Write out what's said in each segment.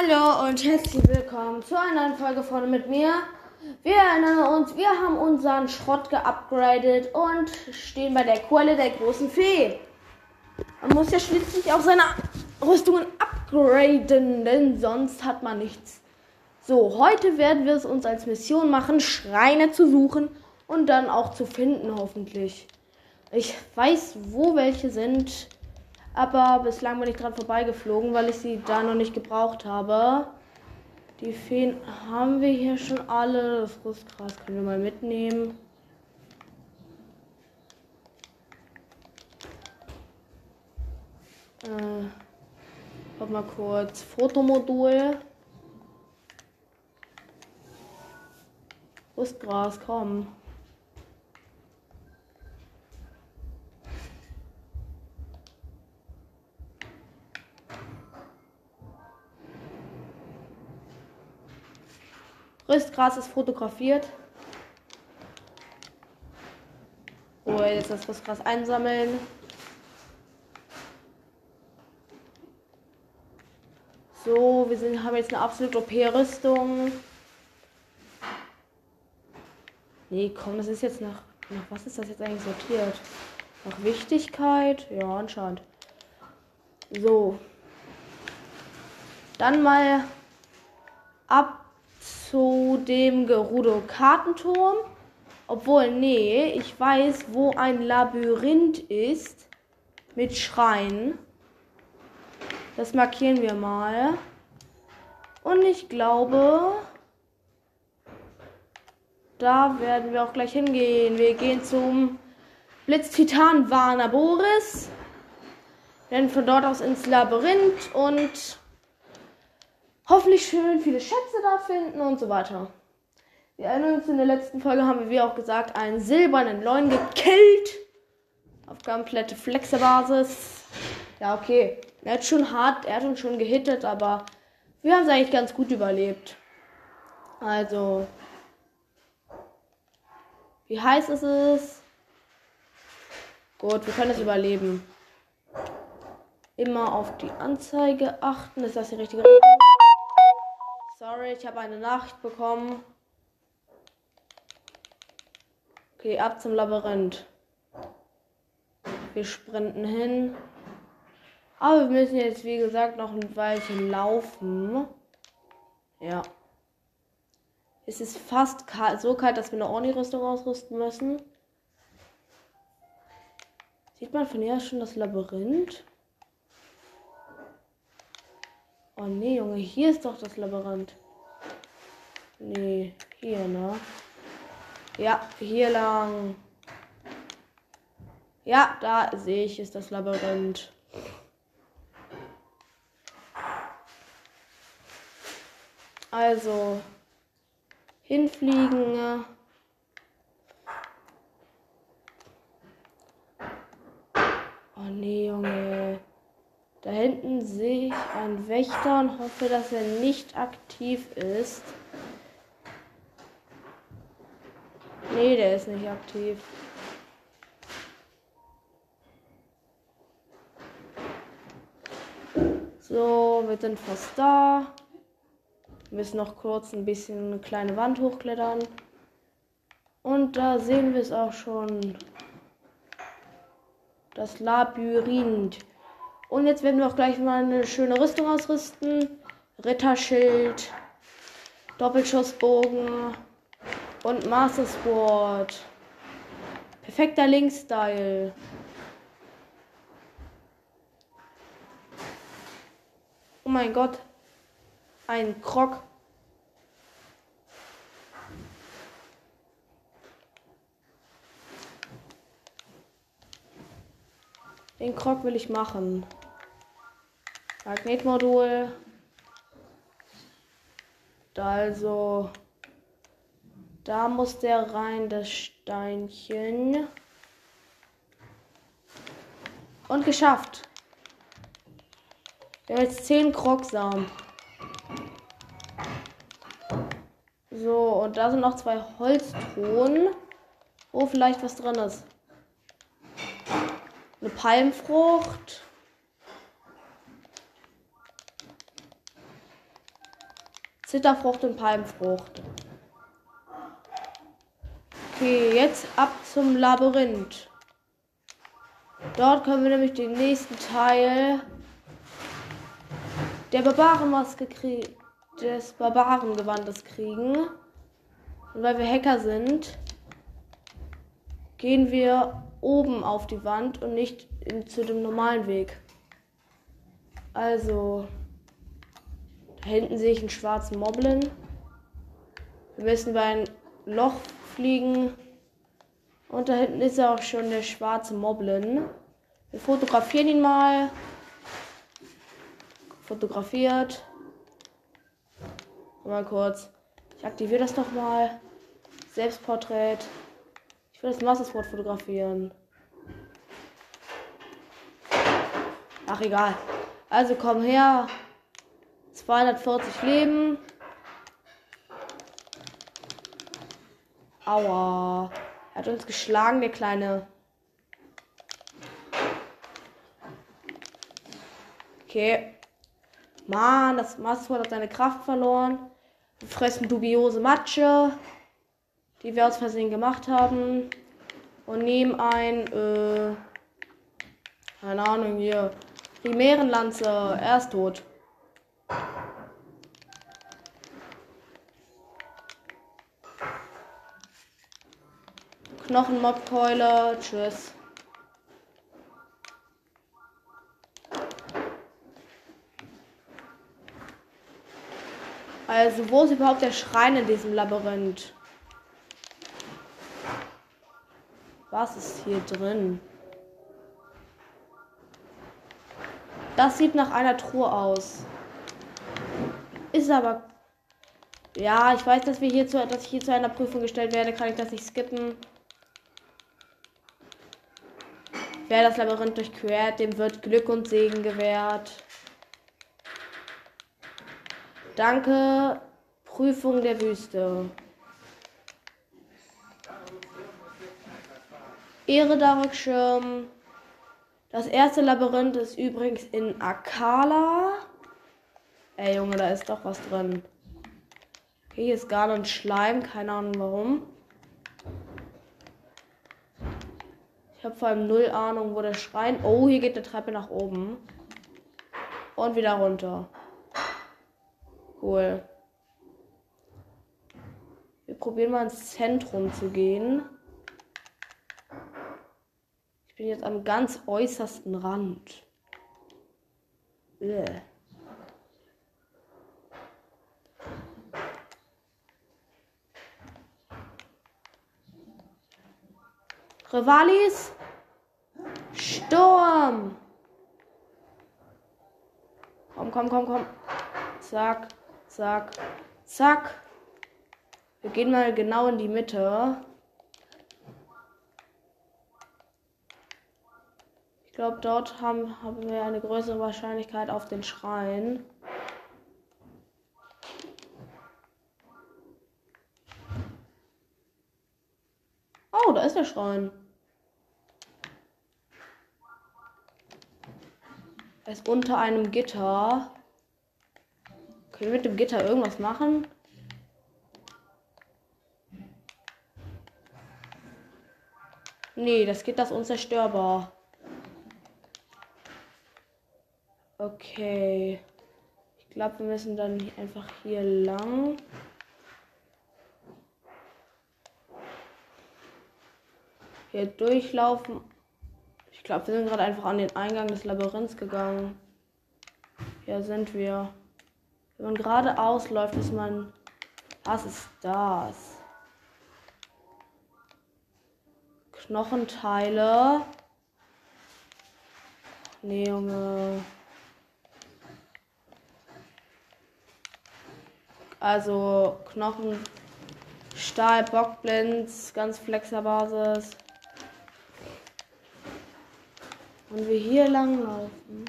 Hallo und herzlich willkommen zu einer neuen Folge von mit mir. Wir erinnern uns, wir haben unseren Schrott geupgradet und stehen bei der Quelle der großen Fee. Man muss ja schließlich auch seine Rüstungen upgraden, denn sonst hat man nichts. So, heute werden wir es uns als Mission machen, Schreine zu suchen und dann auch zu finden, hoffentlich. Ich weiß, wo welche sind. Aber bislang bin ich dran vorbeigeflogen, weil ich sie da noch nicht gebraucht habe. Die Feen haben wir hier schon alle. Das Rustgras können wir mal mitnehmen. Äh, guck mal kurz. Fotomodul. Rustgras, komm. Rüstgras ist fotografiert. Oh, jetzt das Rüstgras einsammeln. So, wir sind, haben jetzt eine absolut OP-Rüstung. Nee, komm, das ist jetzt nach, nach. Was ist das jetzt eigentlich sortiert? Nach Wichtigkeit? Ja, anscheinend. So. Dann mal ab zu dem Gerudo-Kartenturm. Obwohl, nee, ich weiß, wo ein Labyrinth ist. Mit Schreien. Das markieren wir mal. Und ich glaube, da werden wir auch gleich hingehen. Wir gehen zum Blitz-Titan Warner Boris. Werden von dort aus ins Labyrinth und hoffentlich schön viele Schätze da finden und so weiter. Wir erinnern uns, in der letzten Folge haben wir, wie auch gesagt, einen silbernen Leuen gekillt. Auf komplette Flexerbasis. Ja, okay. Er hat schon hart, er hat uns schon gehittet, aber wir haben es eigentlich ganz gut überlebt. Also. Wie heiß ist es? Gut, wir können es überleben. Immer auf die Anzeige achten. Ist das die richtige Richtung? Sorry, ich habe eine Nachricht bekommen. Okay, ab zum Labyrinth. Wir sprinten hin. Aber wir müssen jetzt, wie gesagt, noch ein Weilchen laufen. Ja. Es ist fast kalt, so kalt, dass wir eine Orni-Rüstung ausrüsten müssen. Sieht man von hier schon das Labyrinth? Oh nee, Junge, hier ist doch das Labyrinth. Nee, hier, ne? Ja, hier lang. Ja, da sehe ich, ist das Labyrinth. Also, hinfliegen. Oh nee, Junge. Da hinten sehe ich einen Wächter und hoffe, dass er nicht aktiv ist. Nee, der ist nicht aktiv. So, wir sind fast da. Wir müssen noch kurz ein bisschen eine kleine Wand hochklettern. Und da sehen wir es auch schon. Das Labyrinth. Und jetzt werden wir auch gleich mal eine schöne Rüstung ausrüsten. Ritterschild, Doppelschussbogen und Master Sport. Perfekter Link-Style. Oh mein Gott. Ein Krog. Den Krog will ich machen. Magnetmodul. Also, da muss der rein, das Steinchen. Und geschafft. Wir haben jetzt 10 Krogsamen. So, und da sind noch zwei Holztruhen, wo vielleicht was drin ist. Eine Palmfrucht. Zitterfrucht und Palmfrucht. Okay, jetzt ab zum Labyrinth. Dort können wir nämlich den nächsten Teil der Barbarenmaske kriegen, des Barbarengewandes kriegen. Und weil wir Hacker sind, gehen wir oben auf die Wand und nicht in, zu dem normalen Weg. Also, hinten sehe ich einen schwarzen Moblin. Wir müssen bei ein Loch fliegen. Und da hinten ist auch schon der schwarze Moblin. Wir fotografieren ihn mal. Fotografiert. Mal kurz. Ich aktiviere das noch mal. Selbstporträt. Ich will das Mastersport fotografieren. Ach egal. Also komm her. 240 Leben. Aua. Er hat uns geschlagen, der kleine. Okay. Mann, das Mastersport hat seine Kraft verloren. Wir fressen dubiose Matsche, die wir aus Versehen gemacht haben. Und nehmen ein, äh, keine Ahnung, hier. Primärenlanze. Er ist tot. Knochenmobkeule. Tschüss. Also, wo ist überhaupt der Schrein in diesem Labyrinth? Was ist hier drin? Das sieht nach einer Truhe aus. Ist aber. Ja, ich weiß, dass wir hier zu, dass ich hier zu einer Prüfung gestellt werde. Kann ich das nicht skippen? Wer das Labyrinth durchquert, dem wird Glück und Segen gewährt. Danke, Prüfung der Wüste. Ehre Darkschirm. Das erste Labyrinth ist übrigens in Akala. Ey, Junge, da ist doch was drin. Okay, hier ist gar ein Schleim. Keine Ahnung warum. Ich habe vor allem null Ahnung, wo der Schrein. Oh, hier geht eine Treppe nach oben. Und wieder runter. Cool. Wir probieren mal ins Zentrum zu gehen. Ich bin jetzt am ganz äußersten Rand. Ugh. Rivalis. Sturm. Komm, komm, komm, komm. Zack, zack, zack. Wir gehen mal genau in die Mitte. Ich glaube, dort haben, haben wir eine größere Wahrscheinlichkeit auf den Schrein. Oh, da ist der Schrein. Er ist unter einem Gitter. Können wir mit dem Gitter irgendwas machen? Nee, das Gitter ist unzerstörbar. Okay. Ich glaube, wir müssen dann einfach hier lang. Hier durchlaufen. Ich glaube, wir sind gerade einfach an den Eingang des Labyrinths gegangen. Hier sind wir. Wenn man geradeaus läuft, ist man. Was ist das? Knochenteile. Nee, Junge. Also Knochen, Stahl, Bockblends, ganz flexer Basis. Und wir hier lang laufen.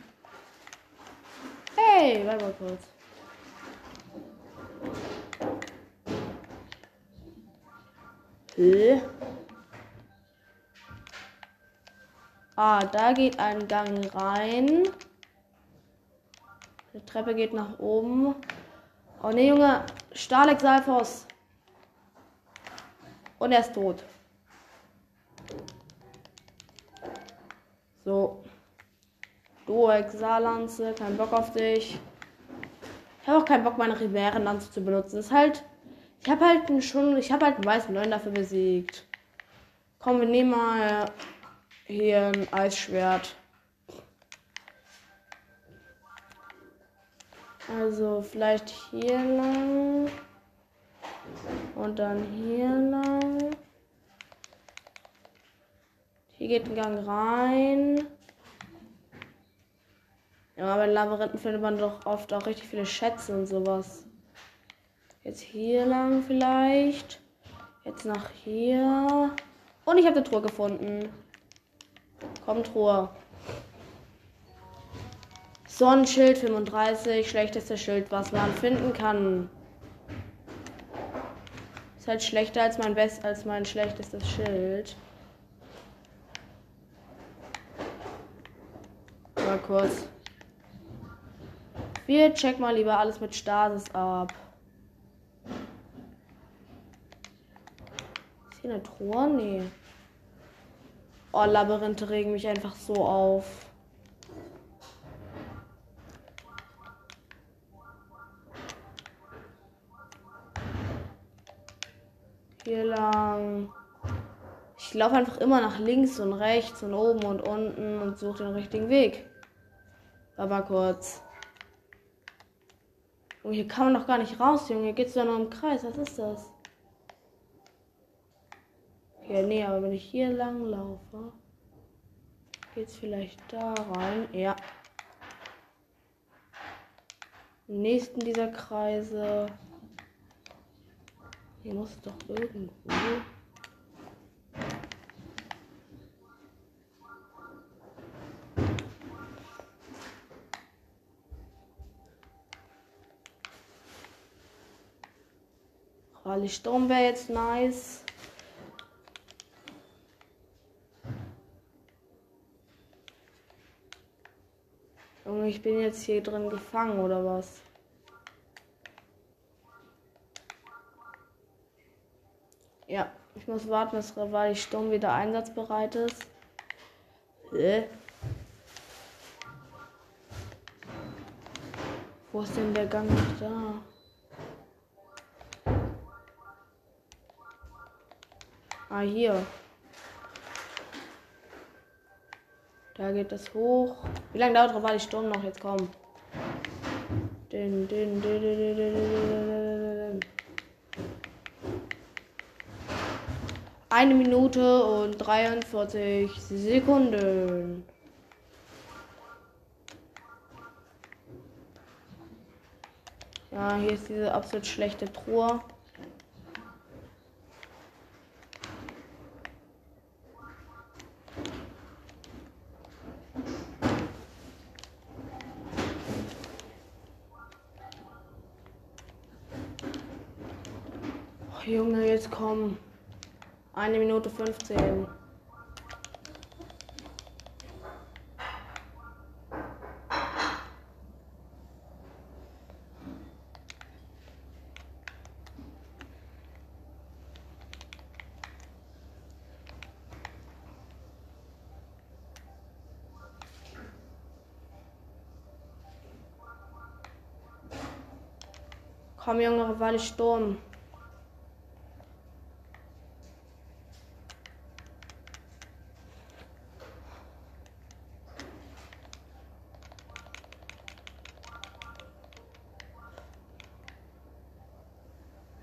Hey, warte mal kurz. Hä? Ah, da geht ein Gang rein. Die Treppe geht nach oben. Oh ne, Junge. Starlex Salfos. Und er ist tot. Du, Exalanze, kein Bock auf dich. Ich habe auch keinen Bock, meine Riverenlanze zu benutzen. Ist halt. Ich habe halt einen schon. Ich habe halt einen weißen Neun dafür besiegt. Komm, wir nehmen mal hier ein Eisschwert. Also vielleicht hier lang. Und dann hier lang. Hier geht ein Gang rein. Ja, bei Labyrinthen findet man doch oft auch richtig viele Schätze und sowas. Jetzt hier lang vielleicht. Jetzt nach hier. Und ich habe eine Truhe gefunden. Komm, Truhe. Sonnenschild 35, schlechteste Schild, was man finden kann. Ist halt schlechter als mein best als mein schlechtestes Schild. Mal kurz. Wir checken mal lieber alles mit Stasis ab. Ist hier eine Truhe? Nee. Oh, Labyrinthe regen mich einfach so auf. Hier lang. Ich laufe einfach immer nach links und rechts und oben und unten und suche den richtigen Weg. Aber kurz. Und hier kann man doch gar nicht raus, Junge. Hier geht's doch nur im Kreis. Was ist das? Okay, nee, aber wenn ich hier lang laufe, geht's vielleicht da rein. Ja. Im nächsten dieser Kreise. Hier muss doch irgendwo. Rally Sturm wäre jetzt nice. Junge, ich bin jetzt hier drin gefangen oder was? Ja, ich muss warten, bis Rivali Sturm wieder einsatzbereit ist. Hä? Wo ist denn der Gang nicht da? Ah, hier. Da geht es hoch. Wie lange dauert Rivali Sturm noch? Jetzt komm. Din, din, din. Eine Minute und 43 Sekunden. Ja, hier ist diese absolut schlechte Truhe. Oh, Junge, jetzt komm. Eine Minute 15. Komm, Junge, weil ich Sturm.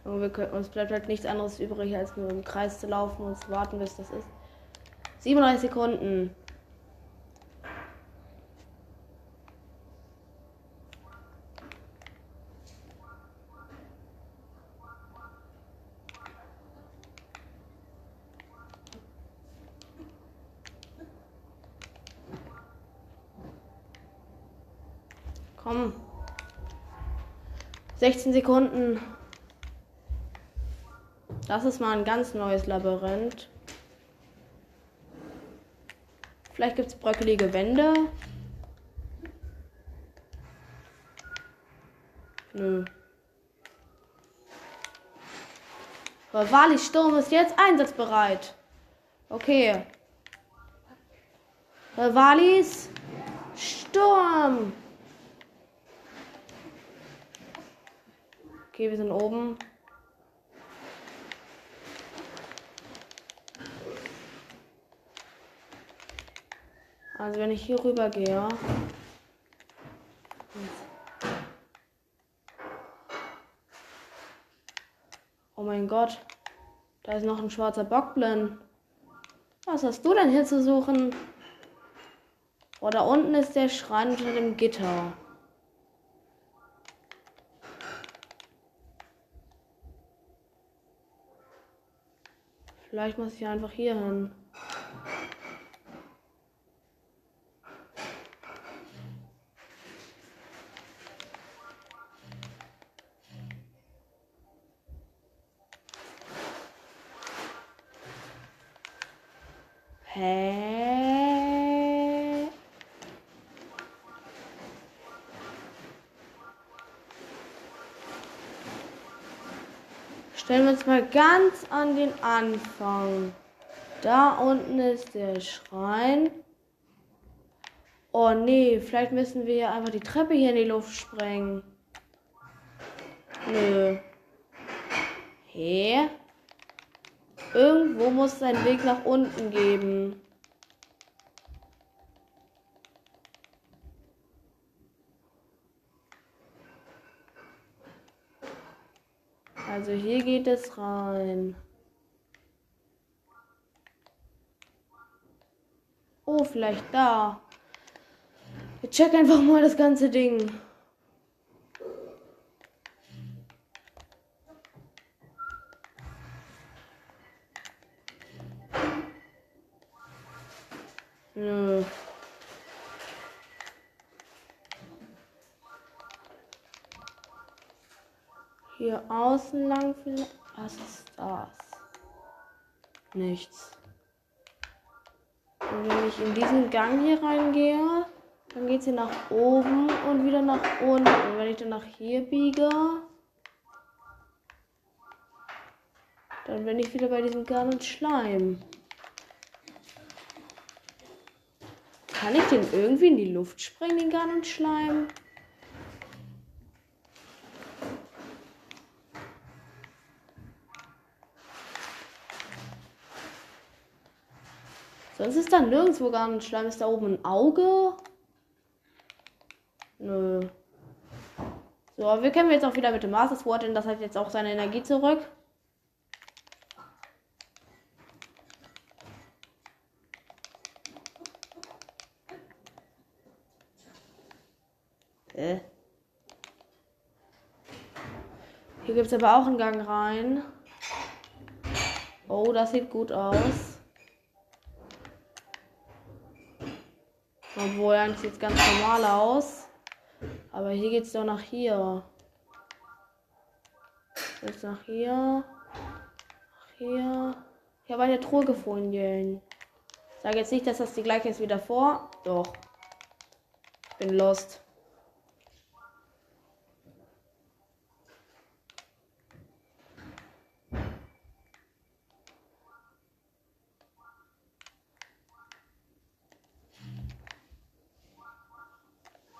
Und wir können, uns bleibt halt nichts anderes übrig, als nur im Kreis zu laufen und zu warten, bis das ist. 37 Sekunden. Komm. 16 Sekunden. Das ist mal ein ganz neues Labyrinth. Vielleicht gibt es bröckelige Wände. Nö. Aber Walis Sturm ist jetzt einsatzbereit. Okay. Walis Sturm. Okay, wir sind oben. Also wenn ich hier rüber gehe. Oh mein Gott. Da ist noch ein schwarzer Bockblin. Was hast du denn hier zu suchen? Oh, da unten ist der Schrein unter dem Gitter. Vielleicht muss ich einfach hier hin. Ganz an den Anfang. Da unten ist der Schrein. Oh nee, vielleicht müssen wir einfach die Treppe hier in die Luft sprengen. Nö. Hä? Irgendwo muss es einen Weg nach unten geben. Also hier geht es rein. Oh, vielleicht da. Wir checken einfach mal das ganze Ding. Nö. Hier außen lang vielleicht. Was ist das? Nichts. Und wenn ich in diesen Gang hier reingehe, dann geht sie nach oben und wieder nach unten. Und wenn ich dann nach hier biege, dann bin ich wieder bei diesem Garn und Schleim. Kann ich den irgendwie in die Luft sprengen, den Garn und Schleim? Sonst ist da nirgendwo gar ein Schleim. Ist da oben ein Auge? Nö. So, wir kämpfen jetzt auch wieder mit dem Master Sword, denn das hat jetzt auch seine Energie zurück. Äh. Hier gibt es aber auch einen Gang rein. Oh, das sieht gut aus. Obwohl, eigentlich sieht es ganz normal aus. Aber hier geht es doch nach hier. Jetzt nach hier. Nach hier. Ich habe eine Truhe gefunden. Sag jetzt nicht, dass das die gleiche ist wie davor. Doch. Ich bin lost.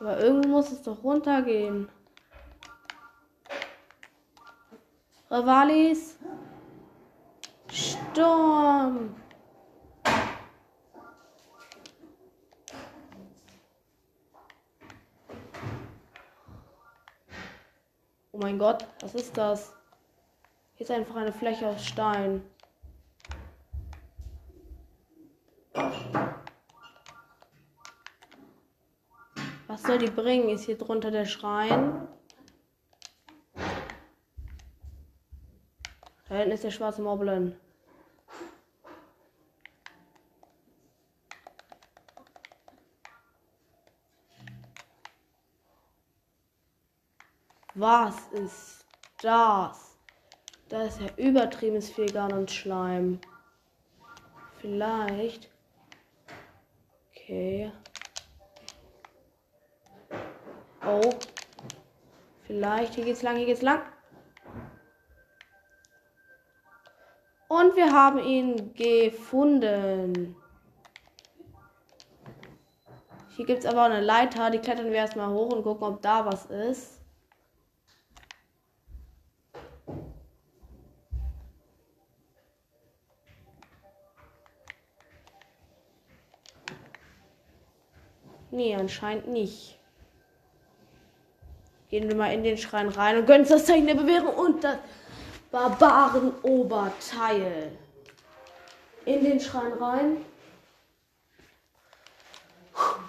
Aber irgendwo muss es doch runtergehen. Ravalis. Sturm. Oh mein Gott, was ist das? Hier ist einfach eine Fläche aus Stein. Soll die bringen? Ist hier drunter der Schrein? Da hinten ist der schwarze Moblin. Was ist das? Da ist ja übertriebenes viel Garn und Schleim. Vielleicht. Okay. Oh. Vielleicht. Hier geht's lang, hier geht's lang. Und wir haben ihn gefunden. Hier gibt es aber eine Leiter. Die klettern wir erstmal hoch und gucken, ob da was ist. Nee, anscheinend nicht. Gehen wir mal in den Schrein rein und gönnen uns das Zeichen der Bewährung und das Barbaren-Oberteil. In den Schrein rein.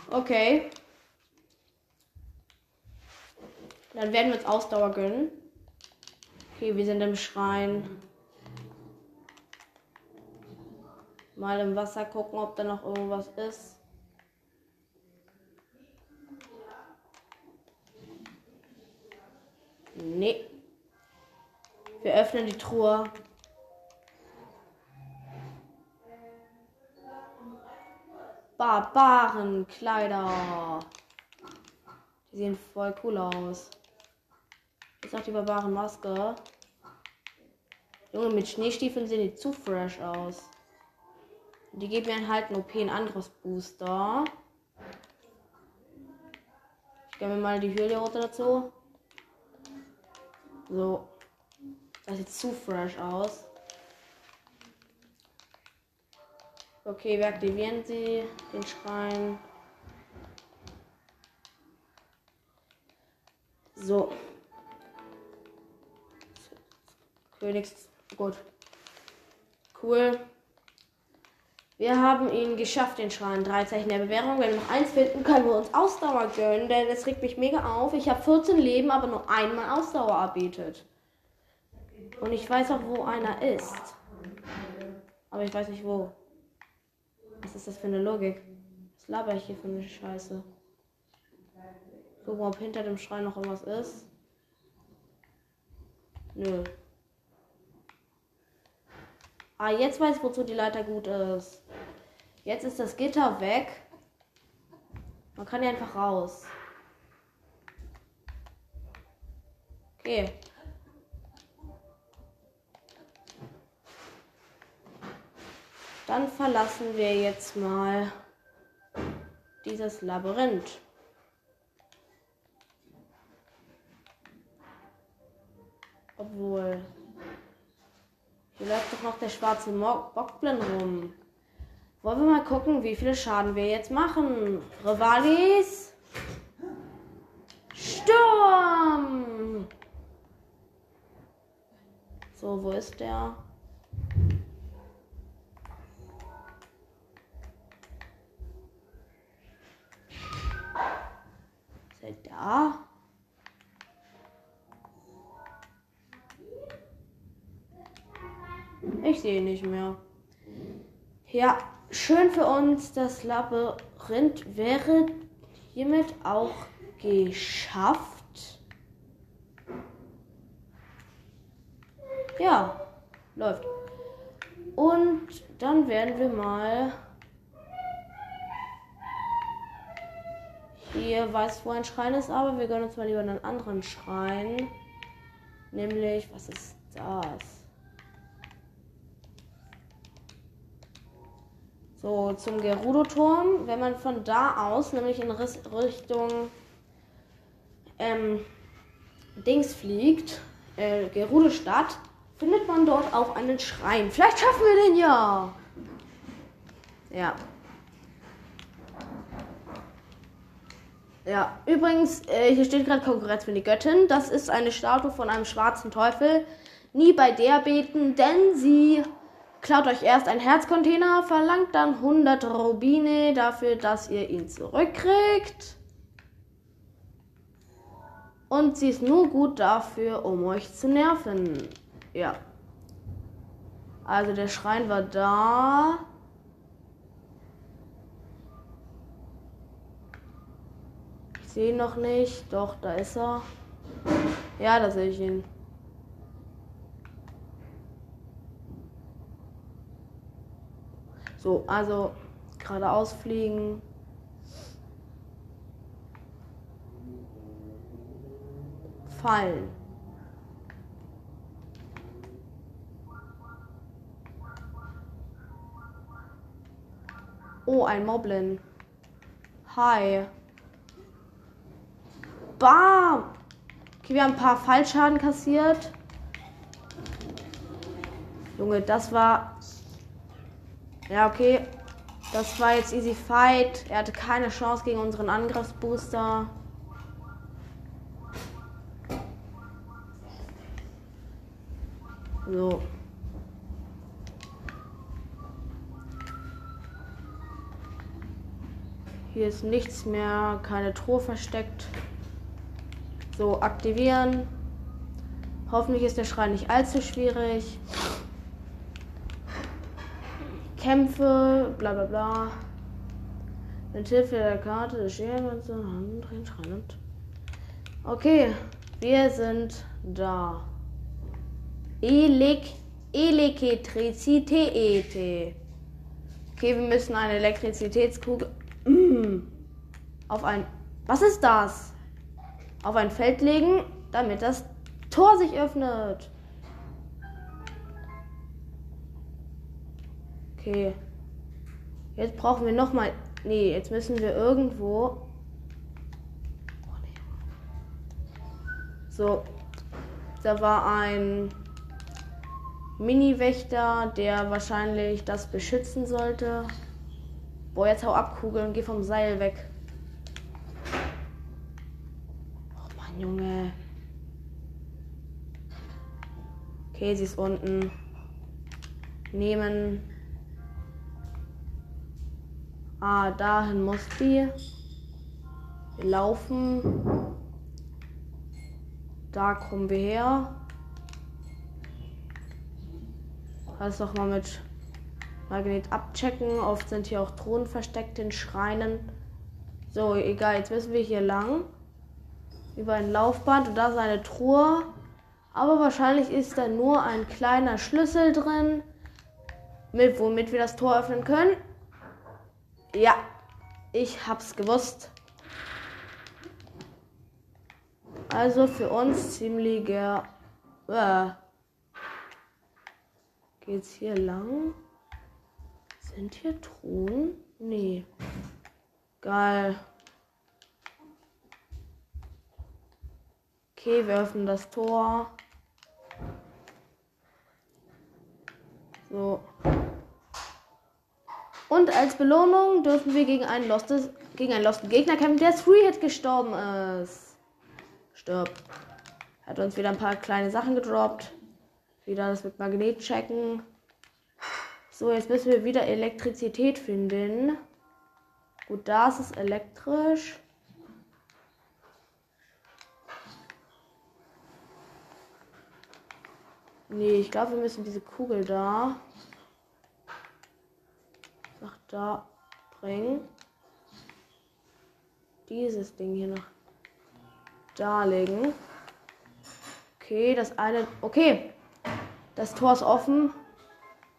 Okay. Dann werden wir uns Ausdauer gönnen. Okay, wir sind im Schrein. Mal im Wasser gucken, ob da noch irgendwas ist. Nee. Wir öffnen die Truhe. Barbarenkleider. Die sehen voll cool aus. Jetzt auch die Barbarenmaske. Junge, mit Schneestiefeln sehen die zu fresh aus. Die geben mir halt einen OP ein anderes Booster. Ich gebe mir mal die Höhle runter dazu. So. Das sieht zu fresh aus. Okay, wir aktivieren sie, den Schrein. So. Königs. Gut. Cool. Wir haben ihn geschafft, den Schrein. Drei Zeichen der Bewährung. Wenn wir noch eins finden, können wir uns Ausdauer gönnen, denn es regt mich mega auf. Ich habe 14 Leben, aber nur einmal Ausdauer erbietet. Und ich weiß auch, wo einer ist. Aber ich weiß nicht wo. Was ist das für eine Logik? Was laber ich hier für eine Scheiße? Gucken, ob hinter dem Schrein noch irgendwas ist. Nö. Ah, jetzt weiß ich, wozu die Leiter gut ist. Jetzt ist das Gitter weg. Man kann ja einfach raus. Okay. Dann verlassen wir jetzt mal dieses Labyrinth. Obwohl. Hier läuft doch noch der schwarze Bockblin rum. Wollen wir mal gucken, wie viel Schaden wir jetzt machen? Rivalis. Sturm! So, wo ist der? Sehe nicht mehr. Ja, schön für uns. Das Labyrinth wäre hiermit auch geschafft. Ja, läuft. Und dann werden wir mal Hier weiß, wo ein Schrein ist, aber wir gönnen uns mal lieber einen anderen Schrein. Nämlich, was ist das? So, zum Gerudo-Turm. Wenn man von da aus, nämlich in Richtung ähm, Dings fliegt, äh, Gerudo-Stadt, findet man dort auch einen Schrein. Vielleicht schaffen wir den ja. Ja. Ja, übrigens, äh, hier steht gerade Konkurrenz für die Göttin. Das ist eine Statue von einem schwarzen Teufel. Nie bei der beten, denn sie klaut euch erst einen Herzcontainer, verlangt dann 100 Rubine dafür, dass ihr ihn zurückkriegt. Und sie ist nur gut dafür, um euch zu nerven. Ja. Also der Schrein war da. sehe ihn noch nicht. Doch, da ist er. Ja, da sehe ich ihn. So, also geradeaus fliegen. Fallen. Oh, ein Moblin. Hi. Bam! Okay, wir haben ein paar Fallschaden kassiert. Junge, das war ja, okay. Das war jetzt easy fight. Er hatte keine Chance gegen unseren Angriffsbooster. So. Hier ist nichts mehr, keine Truhe versteckt. So, aktivieren. Hoffentlich ist der Schrein nicht allzu schwierig. Kämpfe, bla bla bla. Mit Hilfe der Karte des drehen, Schrein Okay, wir sind da. Elek Elektrizität. Okay, wir müssen eine Elektrizitätskugel auf ein. Was ist das? Auf ein Feld legen, damit das Tor sich öffnet. Okay. Jetzt brauchen wir noch mal. Nee, jetzt müssen wir irgendwo. So. Da war ein Mini-Wächter, der wahrscheinlich das beschützen sollte. Boah, jetzt hau ab, Kugel, und geh vom Seil weg. Oh Mann, Junge. Okay, sie ist unten. Nehmen. Ah, dahin muss die. Wir laufen. Da kommen wir her. Lass doch mal mit Magnet abchecken. Oft sind hier auch Thronen versteckt in Schreinen. So, egal. Jetzt müssen wir hier lang. Über ein Laufband. Und da ist eine Truhe. Aber wahrscheinlich ist da nur ein kleiner Schlüssel drin. Mit, womit wir das Tor öffnen können. Ja, ich hab's gewusst. Also für uns ziemlicher. Äh, geht's hier lang? Sind hier Truhen? Nee. Geil. Okay, wir öffnen das Tor. So. Und als Belohnung dürfen wir gegen einen, lostes, gegen einen losten Gegner kämpfen, der Three-Hit gestorben ist. Stirbt. Hat uns wieder ein paar kleine Sachen gedroppt. Wieder das mit Magnet checken. So, jetzt müssen wir wieder Elektrizität finden. Gut, da ist es elektrisch. Nee, ich glaube, wir müssen diese Kugel da da bringen. Dieses Ding hier noch da legen. Okay, das eine. Okay. Das Tor ist offen.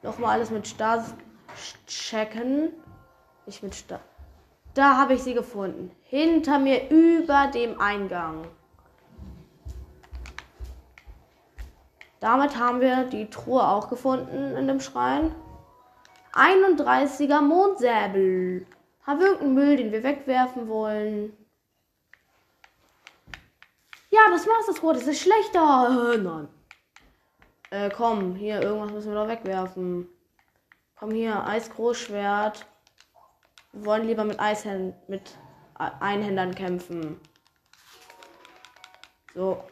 Nochmal alles mit Stars checken. Ich mit Stars. Da habe ich sie gefunden. Hinter mir über dem Eingang. Damit haben wir die Truhe auch gefunden in dem Schrein. 31er Mondsäbel. Haben wir irgendeinen Müll, den wir wegwerfen wollen? Ja, das das Wort. Das ist schlechter. Äh, nein. Äh, komm, hier, irgendwas müssen wir doch wegwerfen. Komm hier, Eisgroßschwert. Wir wollen lieber mit Eishänd mit Einhändern kämpfen. So.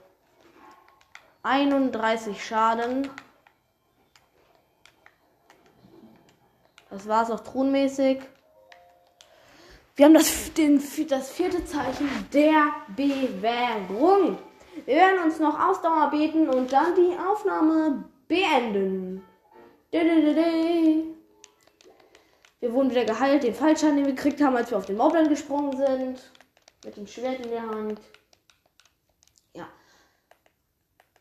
31 Schaden. Das war es auch thronmäßig. Wir haben das, den, das vierte Zeichen der Bewährung. Wir werden uns noch Ausdauer beten und dann die Aufnahme beenden. Wir wurden wieder geheilt, den Fallschaden, den wir gekriegt haben, als wir auf den Moblin gesprungen sind. Mit dem Schwert in der Hand. Ja.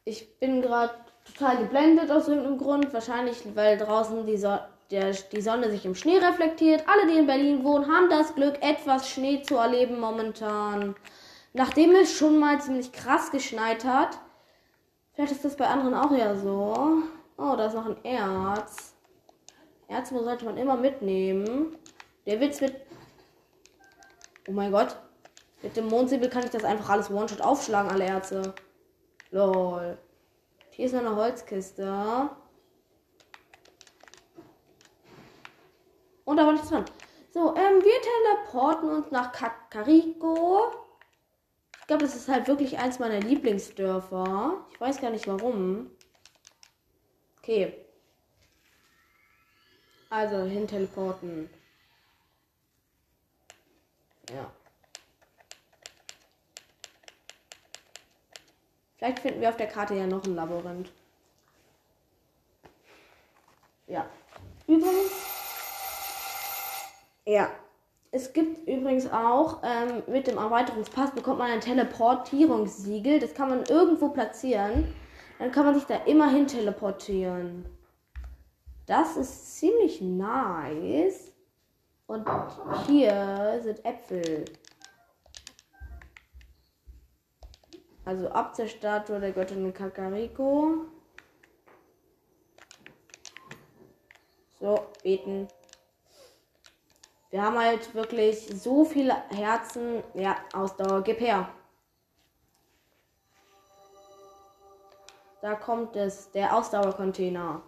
Ich bin gerade total geblendet aus irgendeinem Grund. Wahrscheinlich, weil draußen die Sonne der, die Sonne sich im Schnee reflektiert. Alle, die in Berlin wohnen, haben das Glück, etwas Schnee zu erleben momentan. Nachdem es schon mal ziemlich krass geschneit hat. Vielleicht ist das bei anderen auch ja so. Oh, da ist noch ein Erz. Erz sollte man immer mitnehmen. Der Witz mit. Oh mein Gott. Mit dem Mondsäbel kann ich das einfach alles One-Shot aufschlagen, alle Erze. Lol. Hier ist noch eine Holzkiste. Und da war nichts dran. So, ähm, wir teleporten uns nach Kakariko. Ich glaube, das ist halt wirklich eins meiner Lieblingsdörfer. Ich weiß gar nicht warum. Okay. Also hin teleporten. Ja. Vielleicht finden wir auf der Karte ja noch ein Labyrinth. Ja. Übrigens. Ja. Es gibt übrigens auch ähm, mit dem Erweiterungspass bekommt man ein Teleportierungssiegel. Das kann man irgendwo platzieren. Dann kann man sich da immer hin teleportieren. Das ist ziemlich nice. Und hier sind Äpfel. Also ab der Statue der Göttin Kakariko. So, beten. Wir haben halt wirklich so viele Herzen. Ja, Ausdauer, gib her. Da kommt es, der Ausdauercontainer.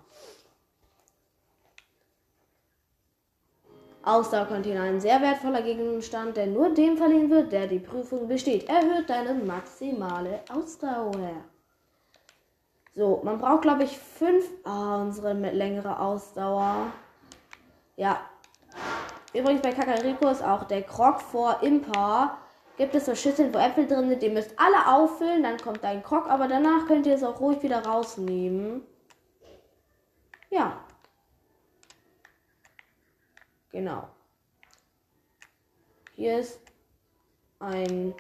Ausdauercontainer, ein sehr wertvoller Gegenstand, der nur dem verliehen wird, der die Prüfung besteht. Erhöht deine maximale Ausdauer. So, man braucht, glaube ich, fünf. Ah, unsere längere Ausdauer. Ja. Übrigens bei Kakariko ist auch der Krog vor Impa. Gibt es so Schüsseln, wo Äpfel drin sind. Die müsst alle auffüllen. Dann kommt dein Krog. Aber danach könnt ihr es auch ruhig wieder rausnehmen. Ja. Genau. Hier ist ein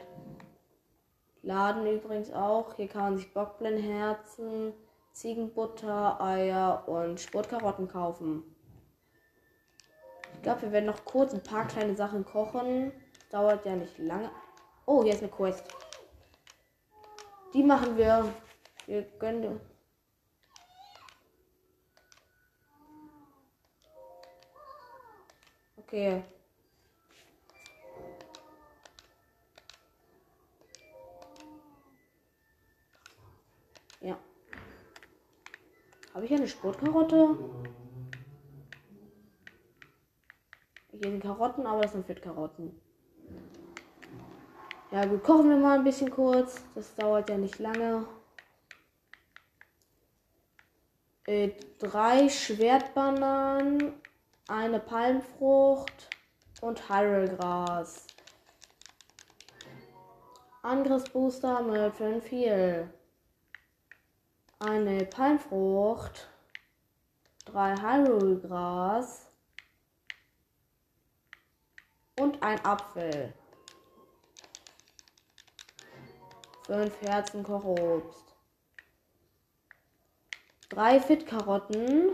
Laden übrigens auch. Hier kann man sich Bockblendherzen, Ziegenbutter, Eier und Sportkarotten kaufen. Ich glaube, wir werden noch kurz ein paar kleine Sachen kochen. Dauert ja nicht lange. Oh, hier ist eine Quest. Die machen wir. Wir gönnen. Okay. Ja. Habe ich eine Sportkarotte? Sind Karotten, aber das sind Fettkarotten. Ja gut, kochen wir mal ein bisschen kurz. Das dauert ja nicht lange. Äh, drei Schwertbananen eine Palmfrucht und Hyrule-Gras. Angriffsbooster mit 5 viel. Eine Palmfrucht, drei Hyrule-Gras und ein Apfel. Fünf Herzen Kochobst. Drei Fit-Karotten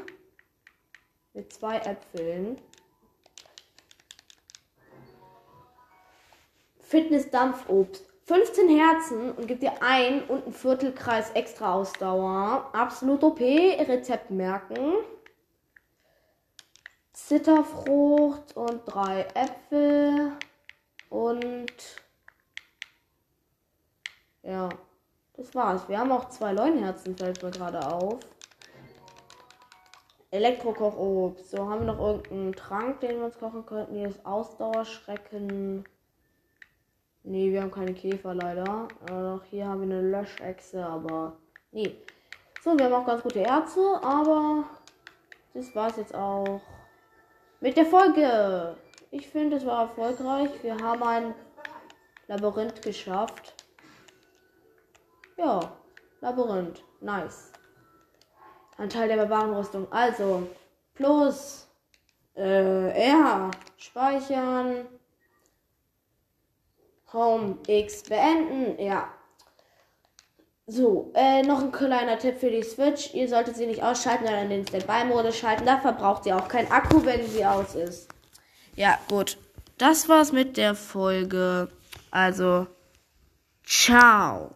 mit zwei Äpfeln. Fitness-Dampfobst. 15 Herzen und gibt dir ein und ein Viertelkreis extra Ausdauer. Absolut OP. Rezept merken. Zitterfrucht und drei Äpfel. Und ja, das war's. Wir haben auch zwei Leunherzen, fällt mir gerade auf. Elektrokochobst. So, haben wir noch irgendeinen Trank, den wir uns kochen könnten? Hier ist Ausdauerschrecken. Nee, wir haben keine Käfer leider. Äh, hier haben wir eine Löschechse, aber nee. So, wir haben auch ganz gute Ärzte, aber das war es jetzt auch mit der Folge. Ich finde, es war erfolgreich. Wir haben ein Labyrinth geschafft. Ja, Labyrinth. Nice. Ein Teil der Barbarenrüstung. Also, plus äh, R. Speichern. Home X beenden. Ja. So, äh, noch ein kleiner Tipp für die Switch. Ihr solltet sie nicht ausschalten, sondern in den Standby-Modus schalten. Da verbraucht sie auch keinen Akku, wenn sie aus ist. Ja, gut. Das war's mit der Folge. Also, ciao.